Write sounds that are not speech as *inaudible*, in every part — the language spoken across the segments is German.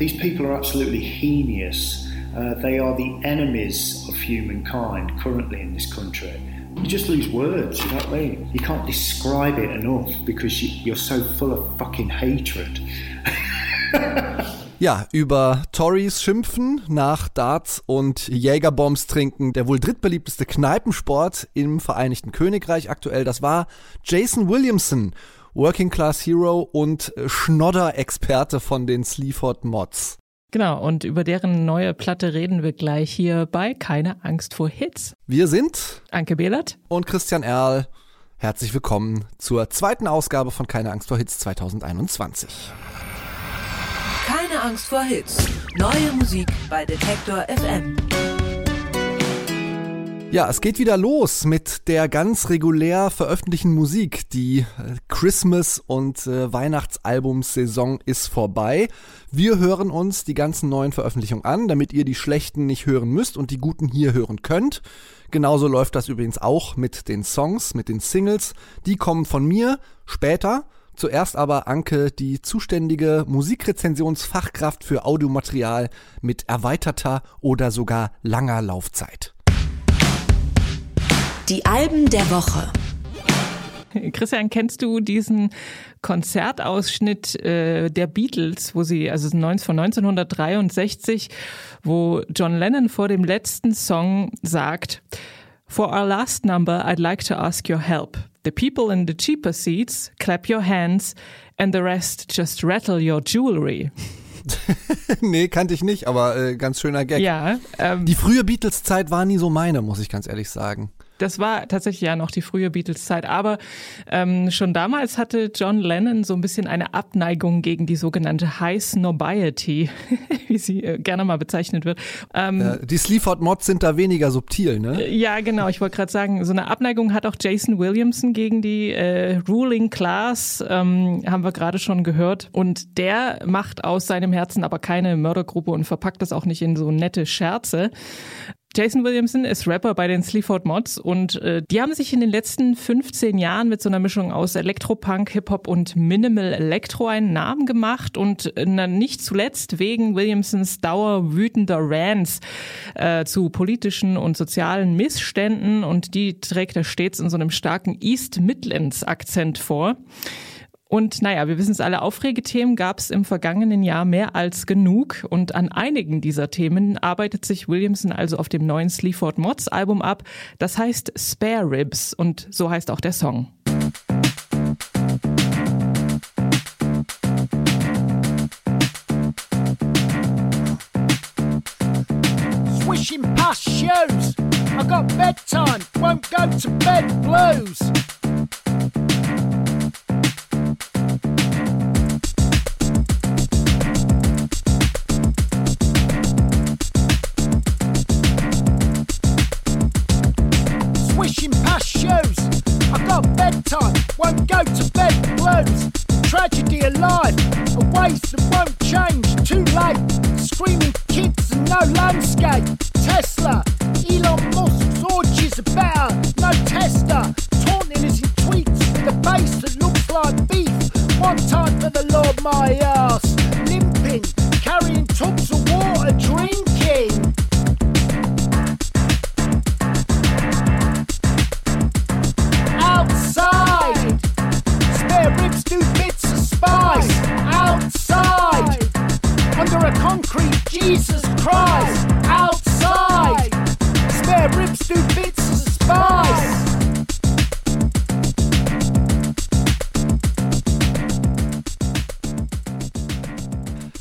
these people are absolutely heinous. Uh, they are the enemies of humankind currently in this country. You just lose words, you know what I mean? You can't describe it enough because you, you're so full of fucking hatred. Ja, über Tories schimpfen, nach Darts und Jägerbombs trinken, der wohl drittbeliebteste Kneipensport im Vereinigten Königreich aktuell, das war Jason Williamson, Working Class Hero und Schnodder-Experte von den Sleaford Mods. Genau, und über deren neue Platte reden wir gleich hier bei Keine Angst vor Hits. Wir sind Anke Behlert und Christian Erl. Herzlich willkommen zur zweiten Ausgabe von Keine Angst vor Hits 2021. Keine Angst vor Hits. Neue Musik bei Detektor FM. Ja, es geht wieder los mit der ganz regulär veröffentlichten Musik. Die äh, Christmas- und äh, Weihnachtsalbumsaison ist vorbei. Wir hören uns die ganzen neuen Veröffentlichungen an, damit ihr die schlechten nicht hören müsst und die guten hier hören könnt. Genauso läuft das übrigens auch mit den Songs, mit den Singles. Die kommen von mir später. Zuerst aber Anke, die zuständige Musikrezensionsfachkraft für Audiomaterial mit erweiterter oder sogar langer Laufzeit. Die Alben der Woche. Christian, kennst du diesen Konzertausschnitt äh, der Beatles, wo sie, also von 1963, wo John Lennon vor dem letzten Song sagt, For our last number, I'd like to ask your help. The people in the cheaper seats, clap your hands and the rest just rattle your jewelry. *laughs* nee, kannte ich nicht, aber äh, ganz schöner Gag. Ja. Ähm, Die frühe Beatles-Zeit war nie so meine, muss ich ganz ehrlich sagen. Das war tatsächlich ja noch die frühe Beatles-Zeit. Aber ähm, schon damals hatte John Lennon so ein bisschen eine Abneigung gegen die sogenannte High Snobiety, *laughs* wie sie äh, gerne mal bezeichnet wird. Ähm, ja, die Sleaford-Mods sind da weniger subtil, ne? Ja, genau. Ich wollte gerade sagen, so eine Abneigung hat auch Jason Williamson gegen die äh, Ruling Class, ähm, haben wir gerade schon gehört. Und der macht aus seinem Herzen aber keine Mördergruppe und verpackt das auch nicht in so nette Scherze. Jason Williamson ist Rapper bei den Sleaford Mods und äh, die haben sich in den letzten 15 Jahren mit so einer Mischung aus Elektropunk, Hip-Hop und Minimal Electro einen Namen gemacht und äh, nicht zuletzt wegen Williamsons dauerwütender Rants äh, zu politischen und sozialen Missständen und die trägt er stets in so einem starken East Midlands Akzent vor. Und naja, wir wissen es alle, Aufregethemen gab es im vergangenen Jahr mehr als genug. Und an einigen dieser Themen arbeitet sich Williamson also auf dem neuen Sleaford Mods Album ab. Das heißt Spare Ribs und so heißt auch der Song. Swishing past shows. I got bedtime, won't go to bed blues.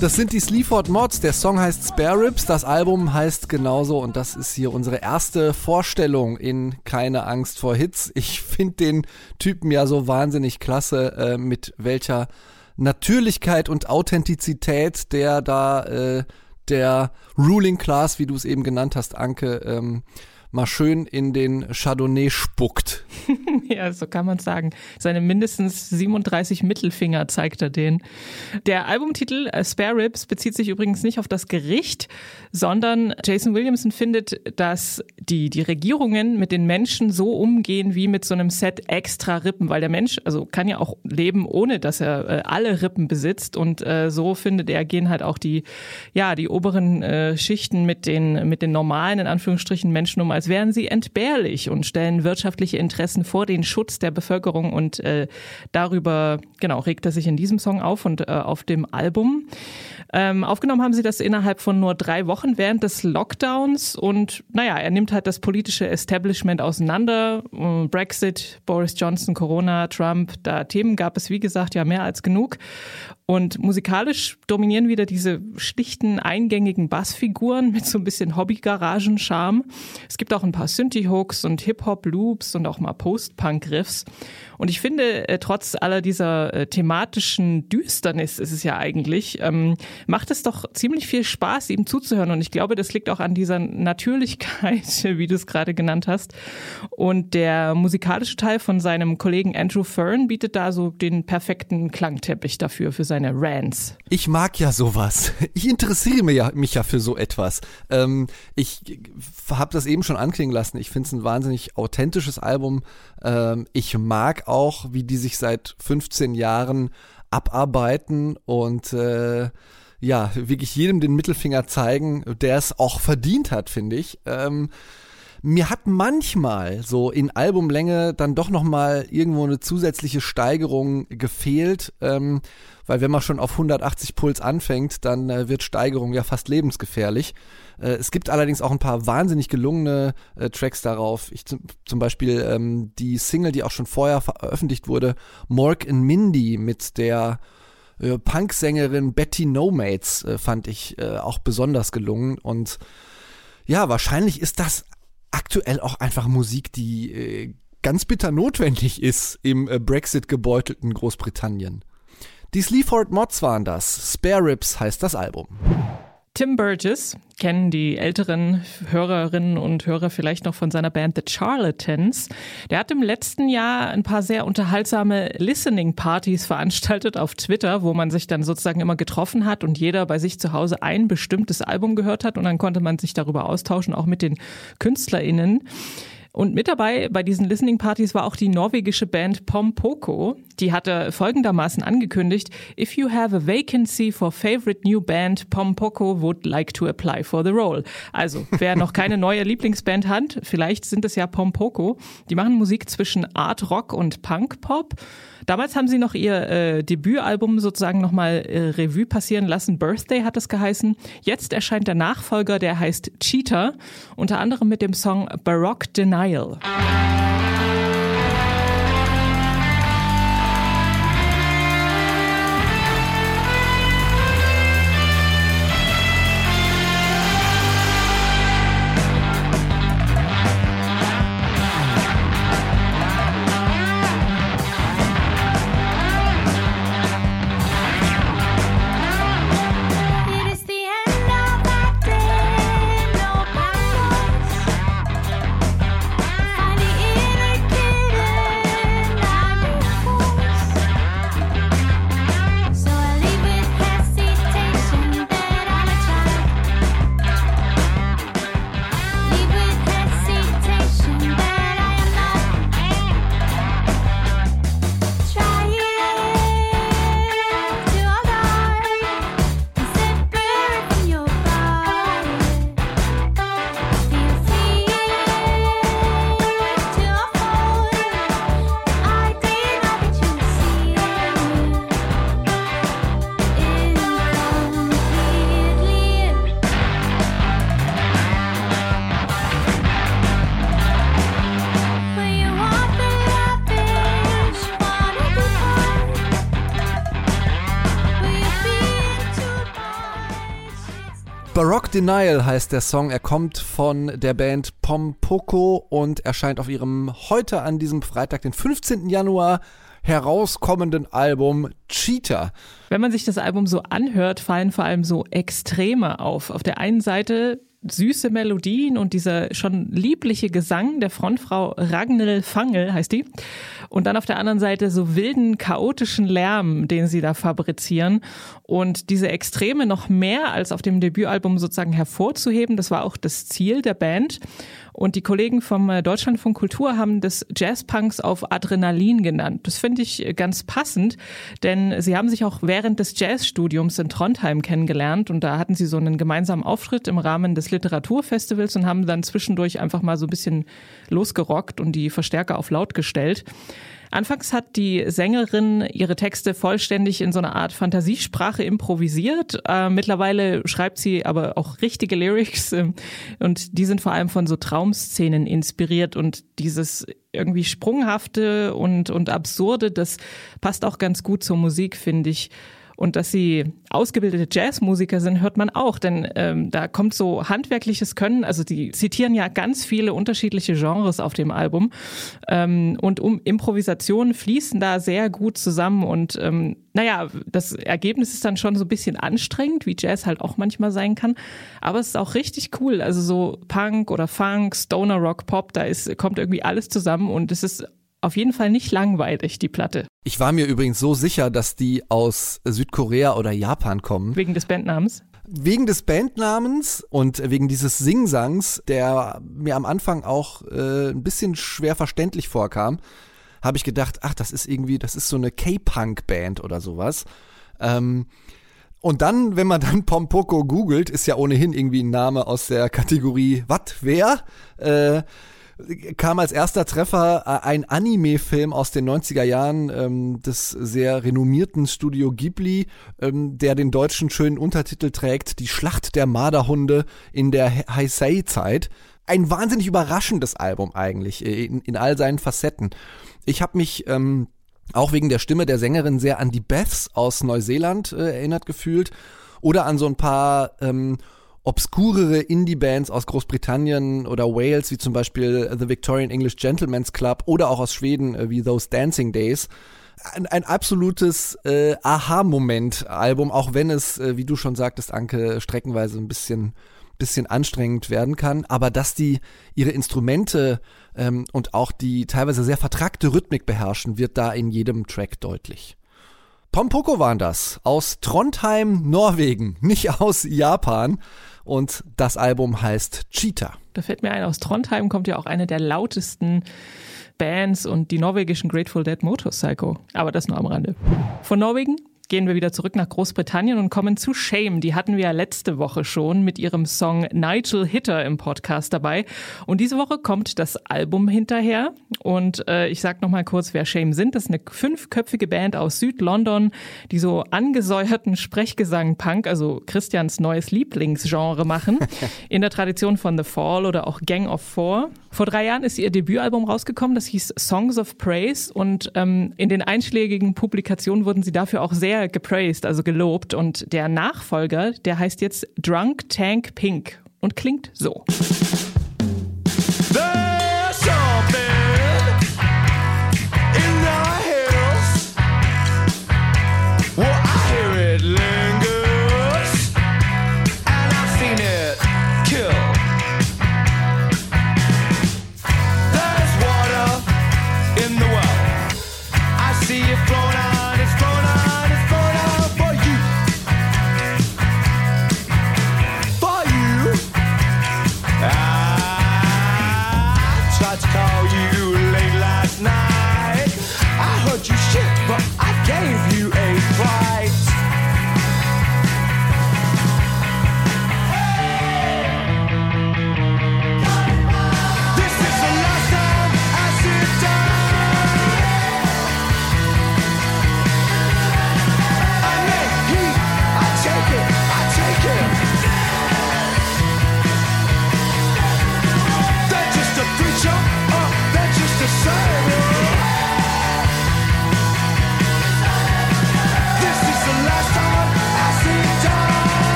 Das sind die Sleaford Mods. Der Song heißt Spare Ribs, das Album heißt genauso und das ist hier unsere erste Vorstellung in Keine Angst vor Hits. Ich finde den Typen ja so wahnsinnig klasse, äh, mit welcher Natürlichkeit und Authentizität, der da äh, der Ruling Class, wie du es eben genannt hast, Anke, ähm, mal schön in den Chardonnay spuckt. *laughs* ja, so kann man sagen. Seine mindestens 37 Mittelfinger zeigt er den. Der Albumtitel äh, Spare Ribs bezieht sich übrigens nicht auf das Gericht, sondern Jason Williamson findet, dass die, die Regierungen mit den Menschen so umgehen wie mit so einem Set extra Rippen, weil der Mensch also kann ja auch leben, ohne dass er äh, alle Rippen besitzt und äh, so findet er, gehen halt auch die, ja, die oberen äh, Schichten mit den, mit den normalen, in Anführungsstrichen, Menschen um, als wären sie entbehrlich und stellen wirtschaftliche Interessen vor den Schutz der Bevölkerung und äh, darüber, genau, regt er sich in diesem Song auf und äh, auf dem Album. Ähm, aufgenommen haben sie das innerhalb von nur drei Wochen während des Lockdowns und naja, er nimmt halt das politische Establishment auseinander. Äh, Brexit, Boris Johnson, Corona, Trump, da Themen gab es wie gesagt ja mehr als genug. Und musikalisch dominieren wieder diese schlichten, eingängigen Bassfiguren mit so ein bisschen Hobby-Garagen-Charme. Es gibt auch ein paar Synthie-Hooks und Hip-Hop-Loops und auch mal Post-Punk-Riffs. Und ich finde, äh, trotz aller dieser äh, thematischen Düsternis ist es ja eigentlich, ähm, macht es doch ziemlich viel Spaß, ihm zuzuhören. Und ich glaube, das liegt auch an dieser Natürlichkeit, *laughs* wie du es gerade genannt hast. Und der musikalische Teil von seinem Kollegen Andrew Fern bietet da so den perfekten Klangteppich dafür, für seine Rants. Ich mag ja sowas. Ich interessiere mich ja, mich ja für so etwas. Ähm, ich habe das eben schon anklingen lassen. Ich finde es ein wahnsinnig authentisches Album. Ähm, ich mag auch, wie die sich seit 15 Jahren abarbeiten und äh, ja, wirklich jedem den Mittelfinger zeigen, der es auch verdient hat, finde ich. Ähm, mir hat manchmal so in Albumlänge dann doch nochmal irgendwo eine zusätzliche Steigerung gefehlt, ähm, weil wenn man schon auf 180 Puls anfängt, dann äh, wird Steigerung ja fast lebensgefährlich. Äh, es gibt allerdings auch ein paar wahnsinnig gelungene äh, Tracks darauf. Ich zum, Beispiel ähm, die Single, die auch schon vorher veröffentlicht wurde, Mork and Mindy mit der äh, Punksängerin Betty Nomates äh, fand ich äh, auch besonders gelungen und ja, wahrscheinlich ist das aktuell auch einfach Musik, die äh, ganz bitter notwendig ist im äh, Brexit gebeutelten Großbritannien. Die Sleaford Mods waren das. Spare Ribs heißt das Album. Tim Burgess kennen die älteren Hörerinnen und Hörer vielleicht noch von seiner Band The Charlatans. Der hat im letzten Jahr ein paar sehr unterhaltsame Listening-Partys veranstaltet auf Twitter, wo man sich dann sozusagen immer getroffen hat und jeder bei sich zu Hause ein bestimmtes Album gehört hat und dann konnte man sich darüber austauschen, auch mit den KünstlerInnen. Und mit dabei bei diesen Listening Partys war auch die norwegische Band Pompoko. Die hatte folgendermaßen angekündigt, if you have a vacancy for favorite new band, Pompoko would like to apply for the role. Also, wer noch keine neue Lieblingsband hat, vielleicht sind es ja Pompoko. Die machen Musik zwischen Art Rock und Punk Pop. Damals haben sie noch ihr äh, Debütalbum sozusagen nochmal äh, Revue passieren lassen. Birthday hat es geheißen. Jetzt erscheint der Nachfolger, der heißt Cheater, unter anderem mit dem Song Baroque Denial. It Baroque Denial heißt der Song. Er kommt von der Band Pompoko und erscheint auf ihrem heute an diesem Freitag, den 15. Januar, herauskommenden Album Cheater. Wenn man sich das Album so anhört, fallen vor allem so Extreme auf. Auf der einen Seite süße Melodien und dieser schon liebliche Gesang der Frontfrau Ragnhild Fangel heißt die. Und dann auf der anderen Seite so wilden, chaotischen Lärm, den sie da fabrizieren. Und diese Extreme noch mehr als auf dem Debütalbum sozusagen hervorzuheben, das war auch das Ziel der Band. Und die Kollegen vom äh, Deutschlandfunk Kultur haben das Jazzpunks auf Adrenalin genannt. Das finde ich äh, ganz passend, denn sie haben sich auch während des Jazzstudiums in Trondheim kennengelernt und da hatten sie so einen gemeinsamen Auftritt im Rahmen des Literaturfestivals und haben dann zwischendurch einfach mal so ein bisschen losgerockt und die Verstärker auf laut gestellt. Anfangs hat die Sängerin ihre Texte vollständig in so einer Art Fantasiesprache improvisiert. Äh, mittlerweile schreibt sie aber auch richtige Lyrics äh, und die sind vor allem von so Traumszenen inspiriert und dieses irgendwie sprunghafte und, und absurde, das passt auch ganz gut zur Musik, finde ich. Und dass sie ausgebildete Jazzmusiker sind, hört man auch, denn ähm, da kommt so handwerkliches Können. Also die zitieren ja ganz viele unterschiedliche Genres auf dem Album ähm, und um Improvisationen fließen da sehr gut zusammen. Und ähm, naja, das Ergebnis ist dann schon so ein bisschen anstrengend, wie Jazz halt auch manchmal sein kann. Aber es ist auch richtig cool. Also so Punk oder Funk, Stoner Rock, Pop, da ist kommt irgendwie alles zusammen und es ist auf jeden Fall nicht langweilig, die Platte. Ich war mir übrigens so sicher, dass die aus Südkorea oder Japan kommen. Wegen des Bandnamens. Wegen des Bandnamens und wegen dieses Singsangs, der mir am Anfang auch äh, ein bisschen schwer verständlich vorkam, habe ich gedacht, ach, das ist irgendwie, das ist so eine K-Punk-Band oder sowas. Ähm, und dann, wenn man dann Pompoko googelt, ist ja ohnehin irgendwie ein Name aus der Kategorie Wat, wer? Äh, kam als erster Treffer äh, ein Anime-Film aus den 90er Jahren ähm, des sehr renommierten Studio Ghibli, ähm, der den deutschen schönen Untertitel trägt, Die Schlacht der Marderhunde in der Heisei-Zeit. Ein wahnsinnig überraschendes Album eigentlich, äh, in, in all seinen Facetten. Ich habe mich ähm, auch wegen der Stimme der Sängerin sehr an die Beths aus Neuseeland äh, erinnert gefühlt oder an so ein paar ähm, obskurere Indie-Bands aus Großbritannien oder Wales, wie zum Beispiel The Victorian English Gentleman's Club oder auch aus Schweden äh, wie Those Dancing Days. Ein, ein absolutes äh, Aha-Moment-Album, auch wenn es, äh, wie du schon sagtest, Anke, streckenweise ein bisschen bisschen anstrengend werden kann, aber dass die ihre Instrumente ähm, und auch die teilweise sehr vertrackte Rhythmik beherrschen, wird da in jedem Track deutlich. Pompoko waren das aus Trondheim, Norwegen, nicht aus Japan und das Album heißt Cheetah. Da fällt mir ein, aus Trondheim kommt ja auch eine der lautesten Bands und die norwegischen Grateful Dead Motorcycle. Aber das nur am Rande. Von Norwegen gehen wir wieder zurück nach Großbritannien und kommen zu Shame. Die hatten wir ja letzte Woche schon mit ihrem Song Nigel Hitter im Podcast dabei. Und diese Woche kommt das Album hinterher. Und äh, ich sag noch mal kurz, wer Shame sind. Das ist eine fünfköpfige Band aus Südlondon, die so angesäuerten Sprechgesang-Punk, also Christians neues Lieblingsgenre machen, *laughs* in der Tradition von The Fall oder auch Gang of Four. Vor drei Jahren ist ihr Debütalbum rausgekommen, das hieß Songs of Praise und ähm, in den einschlägigen Publikationen wurden sie dafür auch sehr gepraised, also gelobt. Und der Nachfolger, der heißt jetzt Drunk Tank Pink und klingt so. In the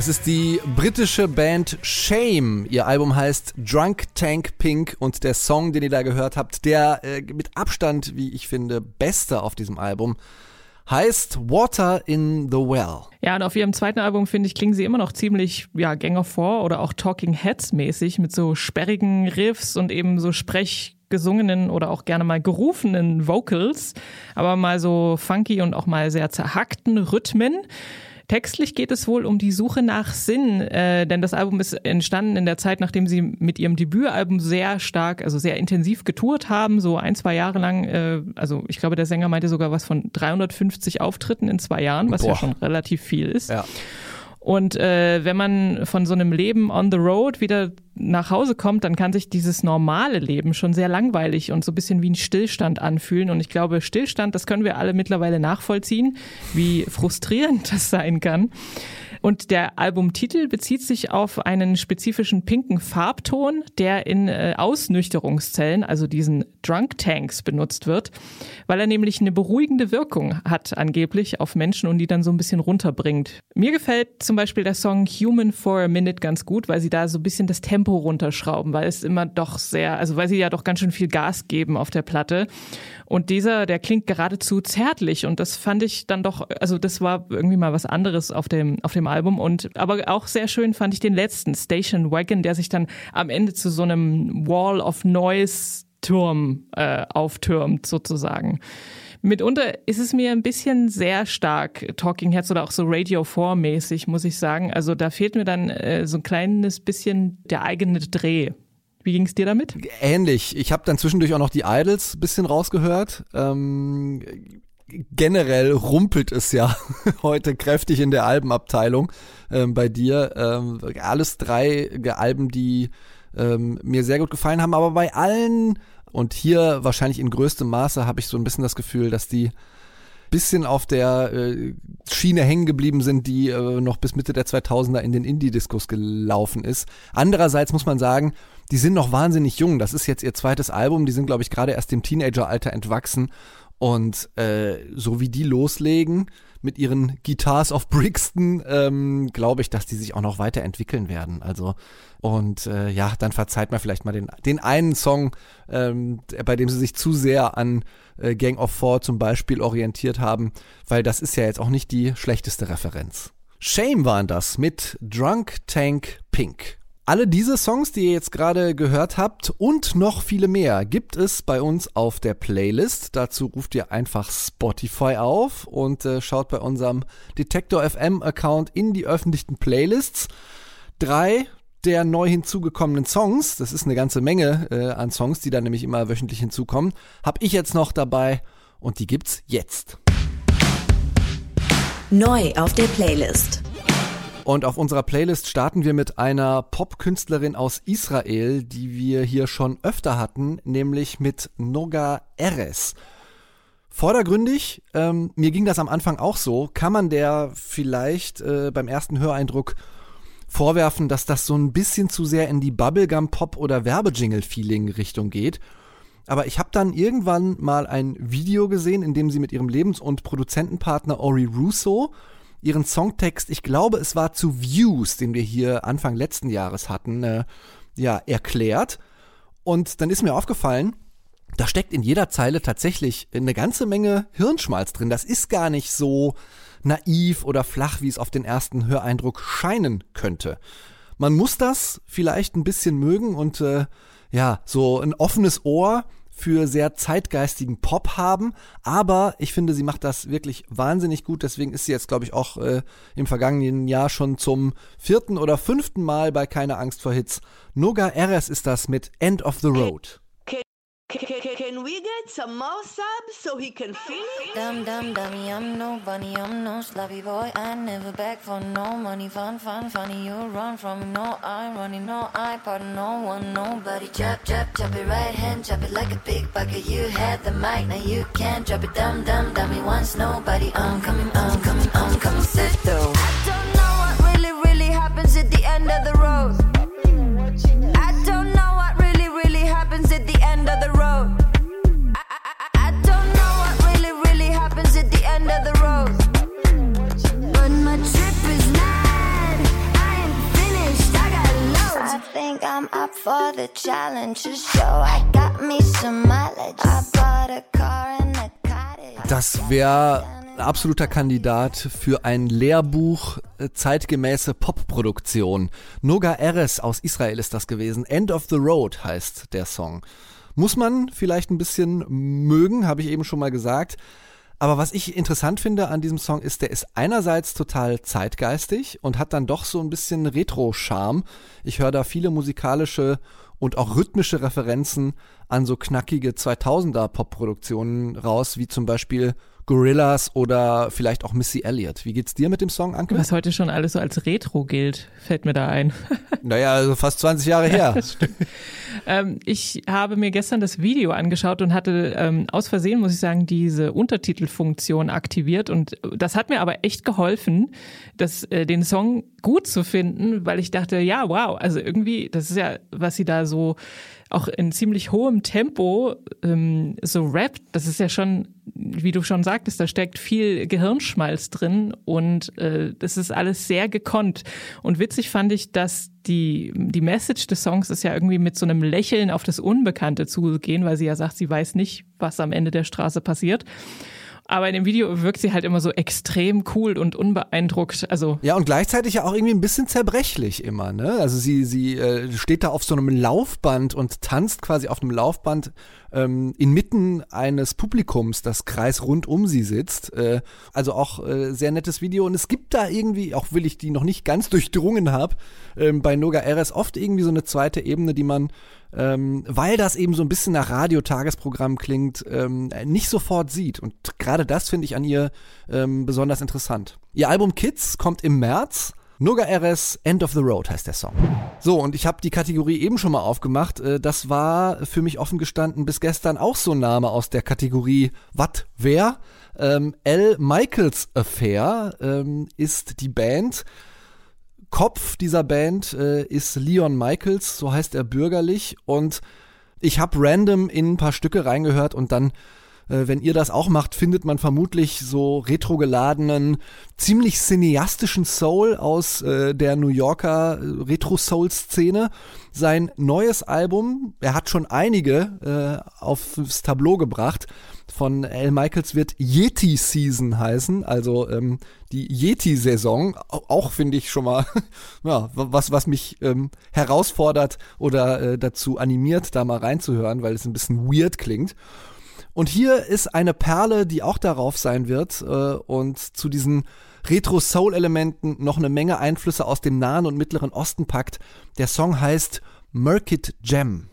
Das ist die britische Band Shame. Ihr Album heißt Drunk Tank Pink und der Song, den ihr da gehört habt, der äh, mit Abstand, wie ich finde, beste auf diesem Album, heißt Water in the Well. Ja, und auf ihrem zweiten Album, finde ich, klingen sie immer noch ziemlich, ja, Gang of Four oder auch Talking Heads mäßig mit so sperrigen Riffs und eben so sprechgesungenen oder auch gerne mal gerufenen Vocals, aber mal so funky und auch mal sehr zerhackten Rhythmen. Textlich geht es wohl um die Suche nach Sinn, äh, denn das Album ist entstanden in der Zeit, nachdem sie mit ihrem Debütalbum sehr stark, also sehr intensiv getourt haben, so ein, zwei Jahre lang. Äh, also ich glaube, der Sänger meinte sogar was von 350 Auftritten in zwei Jahren, was ja Boah. schon relativ viel ist. Ja. Und äh, wenn man von so einem Leben on the road wieder nach Hause kommt, dann kann sich dieses normale Leben schon sehr langweilig und so ein bisschen wie ein Stillstand anfühlen. Und ich glaube, Stillstand, das können wir alle mittlerweile nachvollziehen, wie frustrierend *laughs* das sein kann. Und der Albumtitel bezieht sich auf einen spezifischen pinken Farbton, der in äh, Ausnüchterungszellen, also diesen Drunk Tanks, benutzt wird, weil er nämlich eine beruhigende Wirkung hat angeblich auf Menschen und die dann so ein bisschen runterbringt. Mir gefällt zum Beispiel der Song Human for a Minute ganz gut, weil sie da so ein bisschen das Tempo runterschrauben, weil es immer doch sehr, also weil sie ja doch ganz schön viel Gas geben auf der Platte. Und dieser, der klingt geradezu zärtlich und das fand ich dann doch, also das war irgendwie mal was anderes auf dem, auf dem Album und aber auch sehr schön fand ich den letzten, Station Wagon, der sich dann am Ende zu so einem Wall of Noise Turm äh, auftürmt sozusagen. Mitunter ist es mir ein bisschen sehr stark Talking Heads oder auch so Radio 4 mäßig, muss ich sagen. Also da fehlt mir dann äh, so ein kleines bisschen der eigene Dreh. Wie ging es dir damit? Ähnlich. Ich habe dann zwischendurch auch noch die Idols ein bisschen rausgehört. Ähm, generell rumpelt es ja *laughs* heute kräftig in der Albenabteilung ähm, bei dir. Ähm, alles drei Alben, die ähm, mir sehr gut gefallen haben, aber bei allen und hier wahrscheinlich in größtem Maße habe ich so ein bisschen das Gefühl, dass die bisschen auf der äh, Schiene hängen geblieben sind, die äh, noch bis Mitte der 2000er in den Indie-Discos gelaufen ist. Andererseits muss man sagen, die sind noch wahnsinnig jung. Das ist jetzt ihr zweites Album. Die sind, glaube ich, gerade erst dem Teenageralter entwachsen. Und äh, so wie die loslegen mit ihren Guitars of Brixton, ähm, glaube ich, dass die sich auch noch weiterentwickeln werden. Also und äh, ja, dann verzeiht man vielleicht mal den, den einen Song, ähm, bei dem sie sich zu sehr an äh, Gang of Four zum Beispiel orientiert haben, weil das ist ja jetzt auch nicht die schlechteste Referenz. Shame waren das mit Drunk Tank Pink. Alle diese Songs, die ihr jetzt gerade gehört habt und noch viele mehr gibt es bei uns auf der Playlist. Dazu ruft ihr einfach Spotify auf und äh, schaut bei unserem Detektor FM Account in die öffentlichen Playlists. Drei der neu hinzugekommenen Songs, das ist eine ganze Menge äh, an Songs, die da nämlich immer wöchentlich hinzukommen, habe ich jetzt noch dabei und die gibt's jetzt. Neu auf der Playlist. Und auf unserer Playlist starten wir mit einer Popkünstlerin aus Israel, die wir hier schon öfter hatten, nämlich mit Noga Eres. Vordergründig, ähm, mir ging das am Anfang auch so, kann man der vielleicht äh, beim ersten Höreindruck vorwerfen, dass das so ein bisschen zu sehr in die Bubblegum-Pop- oder Werbejingle-Feeling-Richtung geht. Aber ich habe dann irgendwann mal ein Video gesehen, in dem sie mit ihrem Lebens- und Produzentenpartner Ori Russo ihren Songtext, ich glaube, es war zu Views, den wir hier Anfang letzten Jahres hatten, äh, ja, erklärt. Und dann ist mir aufgefallen, da steckt in jeder Zeile tatsächlich eine ganze Menge Hirnschmalz drin. Das ist gar nicht so naiv oder flach, wie es auf den ersten Höreindruck scheinen könnte. Man muss das vielleicht ein bisschen mögen und äh, ja, so ein offenes Ohr für sehr zeitgeistigen Pop haben, aber ich finde, sie macht das wirklich wahnsinnig gut. Deswegen ist sie jetzt, glaube ich, auch äh, im vergangenen Jahr schon zum vierten oder fünften Mal bei Keine Angst vor Hits. Noga Eres ist das mit End of the Road. Can, can, can we get some more subs so he can feel it? Dum dum dummy, I'm no bunny, I'm no sloppy boy. I never beg for no money. Fun, fun, funny. You run from me, no I running, no I pardon no one, nobody. Chop, chop, chop it right hand, chop it like a big bucket. You had the mic, now you can't drop it. Dum dum dummy, once nobody. I'm coming, I'm coming, I'm coming. Sit though. I don't know what really, really happens at the end of the road. Think I'm up for the challenge show I got me some mileage. I bought a car and a cottage. Das wäre absoluter Kandidat für ein Lehrbuch äh, zeitgemäße Popproduktion. Noga Eres aus Israel ist das gewesen. End of the Road heißt der Song. Muss man vielleicht ein bisschen mögen, habe ich eben schon mal gesagt. Aber was ich interessant finde an diesem Song ist, der ist einerseits total zeitgeistig und hat dann doch so ein bisschen Retro-Charme. Ich höre da viele musikalische und auch rhythmische Referenzen an so knackige 2000er Popproduktionen raus, wie zum Beispiel Gorillas oder vielleicht auch Missy Elliott. Wie geht's dir mit dem Song, Anke? Was heute schon alles so als Retro gilt, fällt mir da ein. *laughs* naja, also fast 20 Jahre her. *laughs* stimmt. Ähm, ich habe mir gestern das Video angeschaut und hatte ähm, aus Versehen, muss ich sagen, diese Untertitelfunktion aktiviert. Und das hat mir aber echt geholfen, das, äh, den Song gut zu finden, weil ich dachte, ja, wow, also irgendwie, das ist ja, was sie da so auch in ziemlich hohem Tempo ähm, so rappt, das ist ja schon, wie du schon sagtest, da steckt viel Gehirnschmalz drin und äh, das ist alles sehr gekonnt. Und witzig fand ich, dass die, die Message des Songs ist ja irgendwie mit so einem Lächeln auf das Unbekannte zugehen, weil sie ja sagt, sie weiß nicht, was am Ende der Straße passiert. Aber in dem Video wirkt sie halt immer so extrem cool und unbeeindruckt. Also ja, und gleichzeitig ja auch irgendwie ein bisschen zerbrechlich immer, ne? Also sie, sie äh, steht da auf so einem Laufband und tanzt quasi auf einem Laufband ähm, inmitten eines Publikums, das Kreis rund um sie sitzt. Äh, also auch äh, sehr nettes Video. Und es gibt da irgendwie, auch will ich die noch nicht ganz *laughs* durchdrungen habe, ähm, bei Noga RS oft irgendwie so eine zweite Ebene, die man ähm, weil das eben so ein bisschen nach Radiotagesprogramm klingt, ähm, nicht sofort sieht. Und gerade das finde ich an ihr ähm, besonders interessant. Ihr Album Kids kommt im März. Noga RS End of the Road heißt der Song. So, und ich habe die Kategorie eben schon mal aufgemacht. Äh, das war für mich offen gestanden bis gestern auch so ein Name aus der Kategorie Wat, wer? Ähm, L. Michaels Affair ähm, ist die Band, Kopf dieser Band äh, ist Leon Michaels, so heißt er bürgerlich. Und ich habe random in ein paar Stücke reingehört und dann, äh, wenn ihr das auch macht, findet man vermutlich so retrogeladenen, ziemlich cineastischen Soul aus äh, der New Yorker äh, Retro-Soul-Szene. Sein neues Album, er hat schon einige äh, aufs Tableau gebracht von Al Michaels wird Yeti Season heißen, also ähm, die Yeti-Saison. Auch finde ich schon mal *laughs* ja, was, was mich ähm, herausfordert oder äh, dazu animiert, da mal reinzuhören, weil es ein bisschen weird klingt. Und hier ist eine Perle, die auch darauf sein wird äh, und zu diesen Retro-Soul-Elementen noch eine Menge Einflüsse aus dem Nahen und Mittleren Osten packt. Der Song heißt Merkit Gem.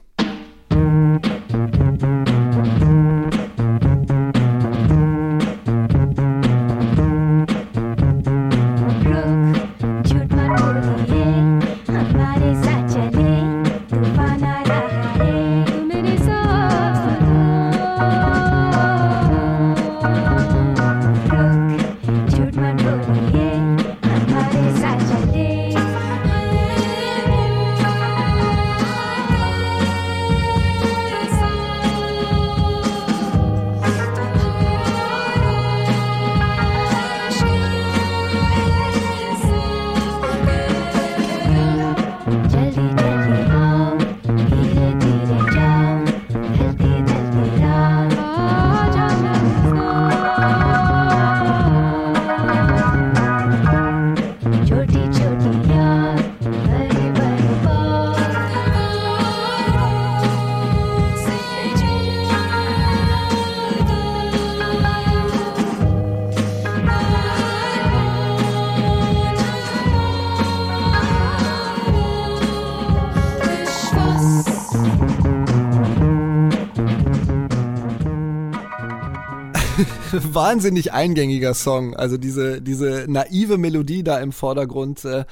*laughs* wahnsinnig eingängiger Song. Also diese, diese naive Melodie da im Vordergrund äh,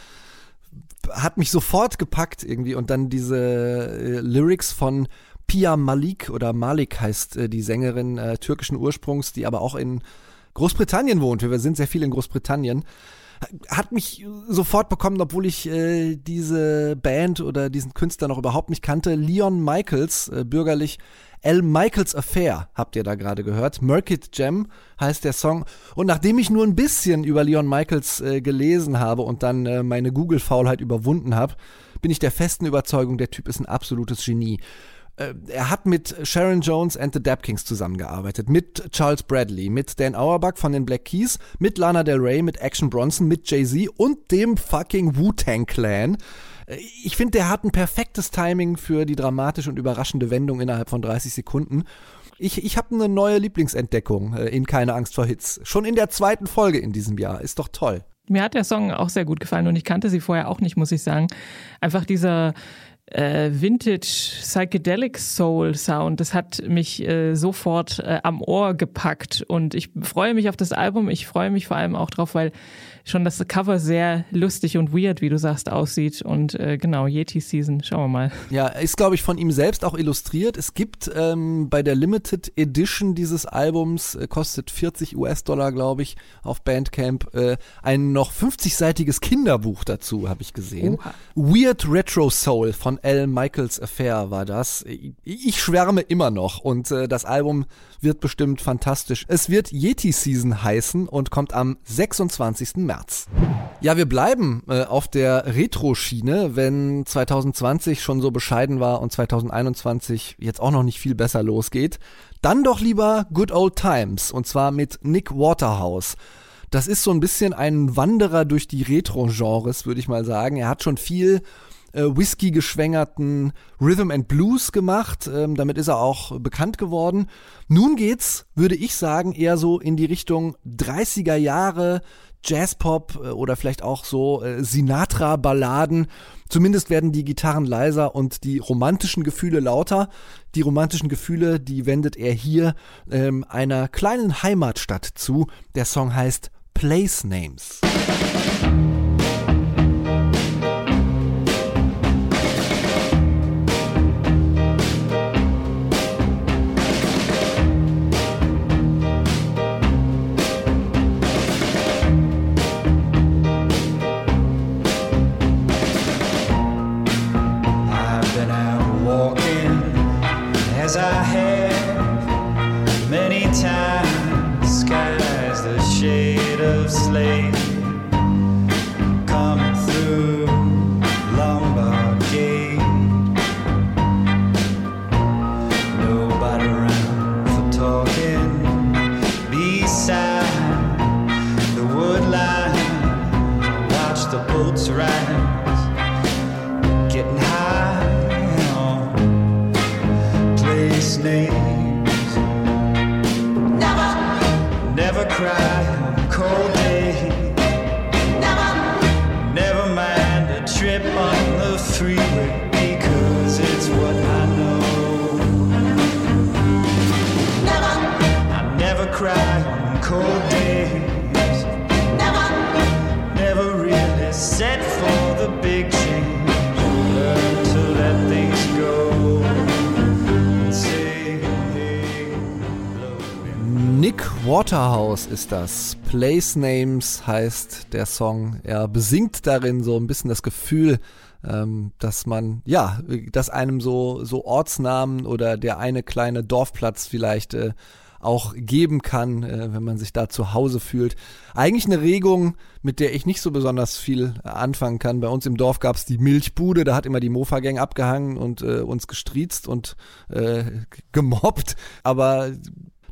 hat mich sofort gepackt irgendwie. Und dann diese äh, Lyrics von Pia Malik oder Malik heißt äh, die Sängerin äh, türkischen Ursprungs, die aber auch in Großbritannien wohnt. Wir sind sehr viel in Großbritannien hat mich sofort bekommen, obwohl ich äh, diese Band oder diesen Künstler noch überhaupt nicht kannte. Leon Michaels, äh, bürgerlich L. Michaels Affair habt ihr da gerade gehört. Merkit Gem heißt der Song. Und nachdem ich nur ein bisschen über Leon Michaels äh, gelesen habe und dann äh, meine Google-Faulheit überwunden habe, bin ich der festen Überzeugung, der Typ ist ein absolutes Genie. Äh, er hat mit Sharon Jones and the Dap Kings zusammengearbeitet, mit Charles Bradley, mit Dan Auerbach von den Black Keys, mit Lana Del Rey, mit Action Bronson, mit Jay-Z und dem fucking Wu-Tang Clan. Ich finde, der hat ein perfektes Timing für die dramatische und überraschende Wendung innerhalb von 30 Sekunden. Ich, ich habe eine neue Lieblingsentdeckung äh, in Keine Angst vor Hits. Schon in der zweiten Folge in diesem Jahr. Ist doch toll. Mir hat der Song auch sehr gut gefallen und ich kannte sie vorher auch nicht, muss ich sagen. Einfach dieser äh, Vintage Psychedelic Soul Sound, das hat mich äh, sofort äh, am Ohr gepackt und ich freue mich auf das Album. Ich freue mich vor allem auch drauf, weil schon das Cover sehr lustig und weird, wie du sagst, aussieht. Und äh, genau, Yeti Season, schauen wir mal. Ja, ist, glaube ich, von ihm selbst auch illustriert. Es gibt ähm, bei der Limited Edition dieses Albums, äh, kostet 40 US-Dollar, glaube ich, auf Bandcamp, äh, ein noch 50-seitiges Kinderbuch dazu, habe ich gesehen. Oha. Weird Retro Soul von L. Michaels Affair war das. Ich schwärme immer noch und äh, das Album wird bestimmt fantastisch. Es wird Yeti Season heißen und kommt am 26. März. Ja, wir bleiben äh, auf der Retro-Schiene, wenn 2020 schon so bescheiden war und 2021 jetzt auch noch nicht viel besser losgeht. Dann doch lieber Good Old Times und zwar mit Nick Waterhouse. Das ist so ein bisschen ein Wanderer durch die Retro-Genres, würde ich mal sagen. Er hat schon viel äh, Whisky geschwängerten Rhythm and Blues gemacht. Ähm, damit ist er auch bekannt geworden. Nun geht's, würde ich sagen, eher so in die Richtung 30er Jahre Jazzpop äh, oder vielleicht auch so äh, Sinatra-Balladen. Zumindest werden die Gitarren leiser und die romantischen Gefühle lauter. Die romantischen Gefühle, die wendet er hier ähm, einer kleinen Heimatstadt zu. Der Song heißt Place Names. I have many times. Skies the shade of slaves. Ist das. Place Names heißt der Song. Er besingt darin so ein bisschen das Gefühl, ähm, dass man, ja, dass einem so, so Ortsnamen oder der eine kleine Dorfplatz vielleicht äh, auch geben kann, äh, wenn man sich da zu Hause fühlt. Eigentlich eine Regung, mit der ich nicht so besonders viel anfangen kann. Bei uns im Dorf gab es die Milchbude, da hat immer die Mofa-Gang abgehangen und äh, uns gestriezt und äh, gemobbt. Aber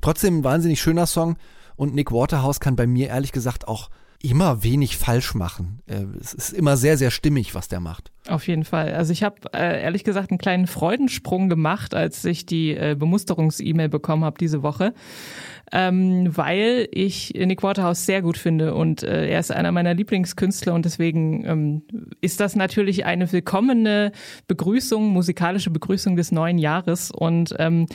Trotzdem ein wahnsinnig schöner Song und Nick Waterhouse kann bei mir ehrlich gesagt auch immer wenig falsch machen. Äh, es ist immer sehr, sehr stimmig, was der macht. Auf jeden Fall. Also ich habe äh, ehrlich gesagt einen kleinen Freudensprung gemacht, als ich die äh, Bemusterungs-E-Mail bekommen habe diese Woche ähm, weil ich Nick Waterhouse sehr gut finde und äh, er ist einer meiner Lieblingskünstler und deswegen ähm, ist das natürlich eine willkommene Begrüßung, musikalische Begrüßung des neuen Jahres und ähm,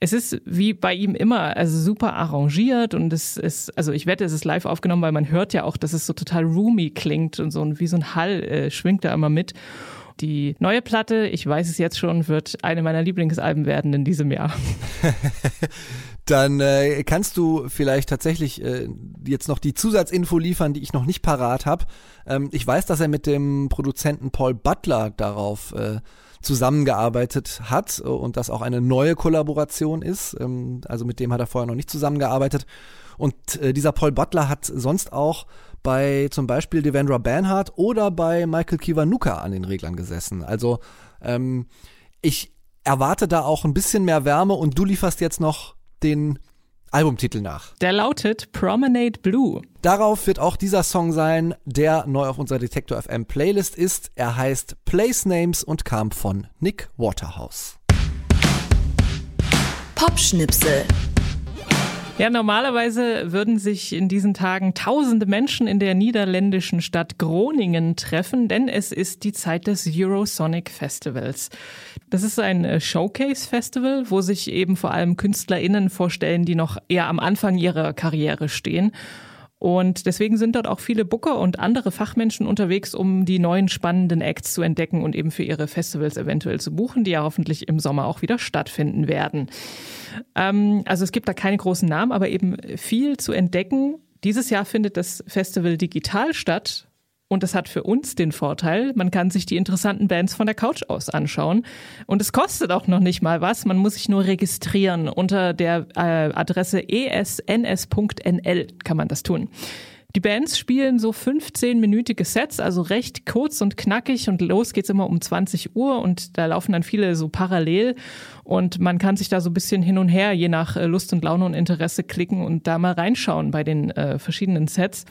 es ist wie bei ihm immer, also super arrangiert und es ist, also ich wette, es ist live aufgenommen, weil man hört ja auch, dass es so total roomy klingt und so wie so ein Hall äh, schwingt da immer mit. Die neue Platte, ich weiß es jetzt schon, wird eine meiner Lieblingsalben werden in diesem Jahr. *laughs* Dann äh, kannst du vielleicht tatsächlich äh, jetzt noch die Zusatzinfo liefern, die ich noch nicht parat habe. Ähm, ich weiß, dass er mit dem Produzenten Paul Butler darauf äh, zusammengearbeitet hat und das auch eine neue Kollaboration ist. Ähm, also mit dem hat er vorher noch nicht zusammengearbeitet. Und äh, dieser Paul Butler hat sonst auch bei zum Beispiel Devendra Banhart oder bei Michael Kiwanuka an den Reglern gesessen. Also ähm, ich erwarte da auch ein bisschen mehr Wärme und du lieferst jetzt noch den Albumtitel nach. Der lautet Promenade Blue. Darauf wird auch dieser Song sein, der neu auf unserer Detektor FM Playlist ist. Er heißt Place Names und kam von Nick Waterhouse. Popschnipsel. Ja, normalerweise würden sich in diesen Tagen tausende Menschen in der niederländischen Stadt Groningen treffen, denn es ist die Zeit des Eurosonic Festivals. Das ist ein äh, Showcase-Festival, wo sich eben vor allem KünstlerInnen vorstellen, die noch eher am Anfang ihrer Karriere stehen. Und deswegen sind dort auch viele Booker und andere Fachmenschen unterwegs, um die neuen spannenden Acts zu entdecken und eben für ihre Festivals eventuell zu buchen, die ja hoffentlich im Sommer auch wieder stattfinden werden. Ähm, also es gibt da keine großen Namen, aber eben viel zu entdecken. Dieses Jahr findet das Festival digital statt. Und das hat für uns den Vorteil, man kann sich die interessanten Bands von der Couch aus anschauen. Und es kostet auch noch nicht mal was. Man muss sich nur registrieren. Unter der äh, Adresse esns.nl kann man das tun. Die Bands spielen so 15-minütige Sets, also recht kurz und knackig und los geht's immer um 20 Uhr und da laufen dann viele so parallel und man kann sich da so ein bisschen hin und her, je nach äh, Lust und Laune und Interesse klicken und da mal reinschauen bei den äh, verschiedenen Sets.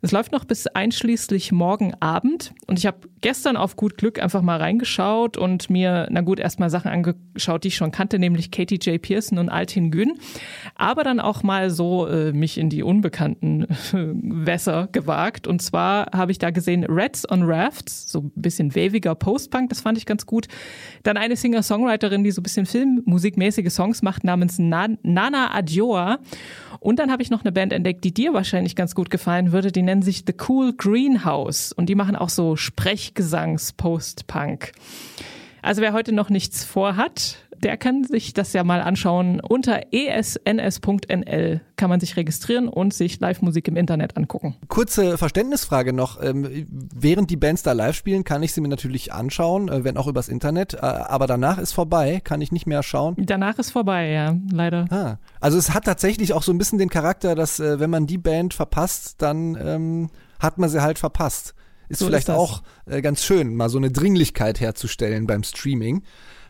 Es läuft noch bis einschließlich morgen Abend. Und ich habe gestern auf gut Glück einfach mal reingeschaut und mir, na gut, erstmal Sachen angeschaut, die ich schon kannte, nämlich Katie J. Pearson und Altin Gün, aber dann auch mal so äh, mich in die unbekannten Wässer gewagt und zwar habe ich da gesehen Reds on Rafts, so ein bisschen waviger Postpunk, das fand ich ganz gut. Dann eine Singer-Songwriterin, die so ein bisschen filmmusikmäßige Songs macht, namens Nana Adjoa und dann habe ich noch eine Band entdeckt, die dir wahrscheinlich ganz gut gefallen würde. Die nennen sich The Cool Greenhouse und die machen auch so Sprechgesangs-Post-Punk. Also wer heute noch nichts vorhat, der kann sich das ja mal anschauen. Unter esns.nl kann man sich registrieren und sich Live-Musik im Internet angucken. Kurze Verständnisfrage noch. Ähm, während die Bands da live spielen, kann ich sie mir natürlich anschauen, äh, wenn auch übers Internet. Äh, aber danach ist vorbei, kann ich nicht mehr schauen. Danach ist vorbei, ja, leider. Ah, also es hat tatsächlich auch so ein bisschen den Charakter, dass äh, wenn man die Band verpasst, dann ähm, hat man sie halt verpasst. Ist so vielleicht ist auch äh, ganz schön, mal so eine Dringlichkeit herzustellen beim Streaming.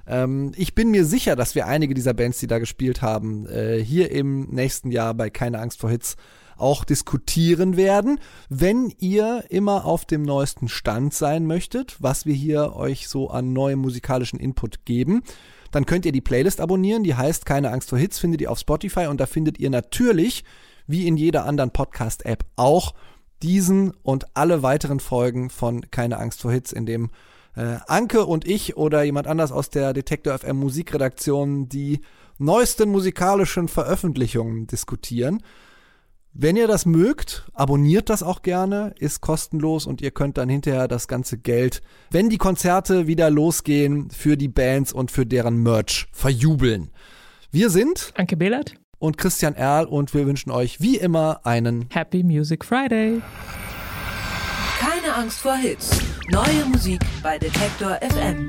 Ähm, ich bin mir sicher, dass wir einige dieser Bands, die da gespielt haben, äh, hier im nächsten Jahr bei Keine Angst vor Hits auch diskutieren werden. Wenn ihr immer auf dem neuesten Stand sein möchtet, was wir hier euch so an neuem musikalischen Input geben, dann könnt ihr die Playlist abonnieren, die heißt Keine Angst vor Hits, findet ihr auf Spotify und da findet ihr natürlich, wie in jeder anderen Podcast-App auch, diesen und alle weiteren Folgen von Keine Angst vor Hits, in dem äh, Anke und ich oder jemand anders aus der Detektor FM Musikredaktion die neuesten musikalischen Veröffentlichungen diskutieren. Wenn ihr das mögt, abonniert das auch gerne, ist kostenlos und ihr könnt dann hinterher das ganze Geld, wenn die Konzerte wieder losgehen, für die Bands und für deren Merch verjubeln. Wir sind Anke Behlert und Christian Erl und wir wünschen euch wie immer einen Happy Music Friday. Keine Angst vor Hits. Neue Musik bei Detektor FM.